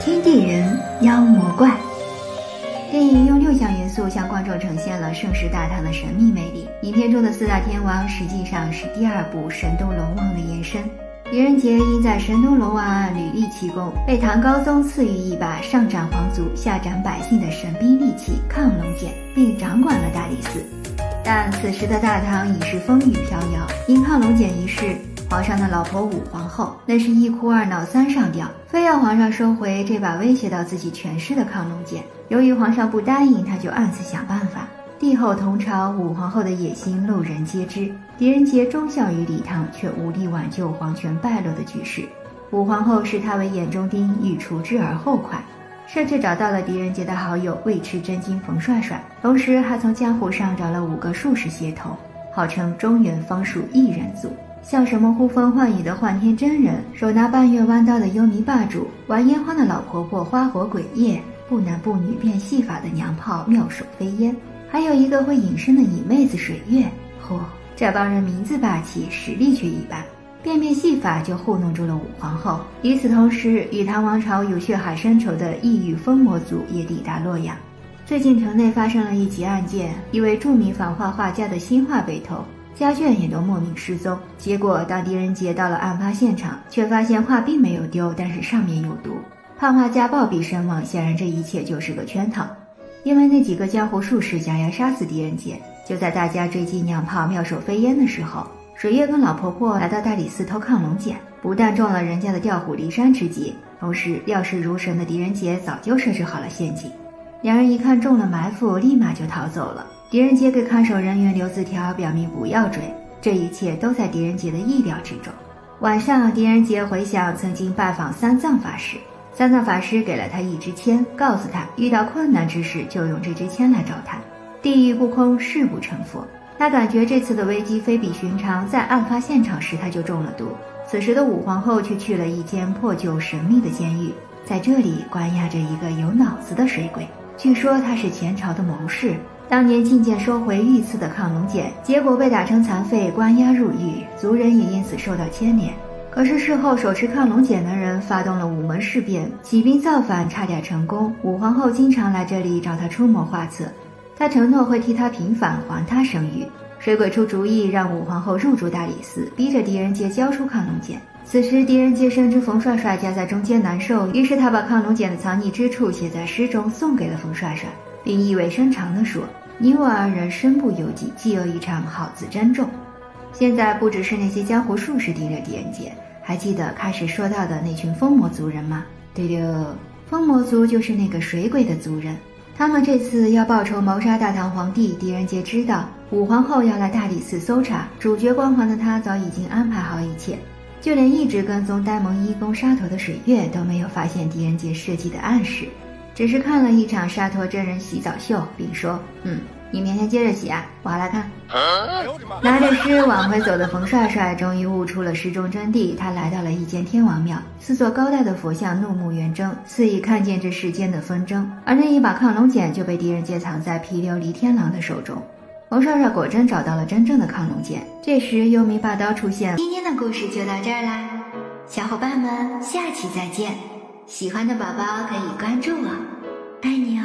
天地人妖魔怪。电影用六项元素向观众呈现了盛世大唐的神秘魅力。影片中的四大天王实际上是第二部《神都龙王》的延伸。狄仁杰因在神都龙王案屡立奇功，被唐高宗赐予一把上斩皇族、下斩百姓的神兵利器——亢龙锏，并掌管了大理寺。但此时的大唐已是风雨飘摇，因亢龙锏一事。皇上的老婆武皇后，那是一哭二闹三上吊，非要皇上收回这把威胁到自己权势的亢龙锏。由于皇上不答应，他就暗自想办法。帝后同朝，武皇后的野心路人皆知。狄仁杰忠孝于李唐，却无力挽救皇权败落的局势。武皇后视他为眼中钉，欲除之而后快，甚至找到了狄仁杰的好友尉迟真金冯帅帅，同时还从江湖上找了五个术士协同，号称中原方术一人组。像什么呼风唤雨的幻天真人，手拿半月弯刀的幽冥霸主，玩烟花的老婆婆花火鬼夜，不男不女变戏法的娘炮妙手飞烟，还有一个会隐身的野妹子水月。嚯，这帮人名字霸气，实力却一般，变变戏法就糊弄住了武皇后。与此同时，与唐王朝有血海深仇的异域风魔族也抵达洛阳。最近城内发生了一起案件，一位著名仿画画家的新画被偷。家眷也都莫名失踪，结果当狄仁杰到了案发现场，却发现画并没有丢，但是上面有毒。胖画家暴毙身亡，显然这一切就是个圈套。因为那几个江湖术士想要杀死狄仁杰，就在大家追击娘炮妙手飞烟的时候，水月跟老婆婆来到大理寺偷亢龙锏，不但中了人家的调虎离山之计，同时料事如神的狄仁杰早就设置好了陷阱。两人一看中了埋伏，立马就逃走了。狄仁杰给看守人员留字条，表明不要追。这一切都在狄仁杰的意料之中。晚上，狄仁杰回想曾经拜访三藏法师，三藏法师给了他一支签，告诉他遇到困难之事就用这支签来找他。地狱不空，誓不成佛。他感觉这次的危机非比寻常，在案发现场时他就中了毒。此时的武皇后却去了一间破旧神秘的监狱，在这里关押着一个有脑子的水鬼，据说他是前朝的谋士。当年进谏收回御赐的亢龙锏，结果被打成残废，关押入狱，族人也因此受到牵连。可是事后手持亢龙锏的人发动了午门事变，起兵造反，差点成功。武皇后经常来这里找他出谋划策，他承诺会替他平反，还他声誉。水鬼出主意，让武皇后入住大理寺，逼着狄仁杰交出亢龙锏。此时狄仁杰深知冯帅帅夹在中间难受，于是他把亢龙锏的藏匿之处写在诗中，送给了冯帅帅，并意味深长地说。你我二人身不由己，既有一场好自珍重。现在不只是那些江湖术士盯着狄仁杰，还记得开始说到的那群疯魔族人吗？对了，疯魔族就是那个水鬼的族人。他们这次要报仇谋杀大唐皇帝，狄仁杰知道武皇后要来大理寺搜查，主角光环的他早已经安排好一切，就连一直跟踪呆萌一公杀头的水月都没有发现狄仁杰设计的暗示。只是看了一场沙陀真人洗澡秀，并说：“嗯，你明天接着洗啊，我还来看。”拿着诗往回走的冯帅帅终于悟出了诗中真谛。他来到了一间天王庙，四座高大的佛像怒目圆睁，肆意看见这世间的纷争。而那一把亢龙锏就被狄仁杰藏在毗琉璃天狼的手中。冯帅帅果真找到了真正的亢龙锏。这时，幽冥霸刀出现。今天的故事就到这儿啦，小伙伴们，下期再见。喜欢的宝宝可以关注我，爱你哦。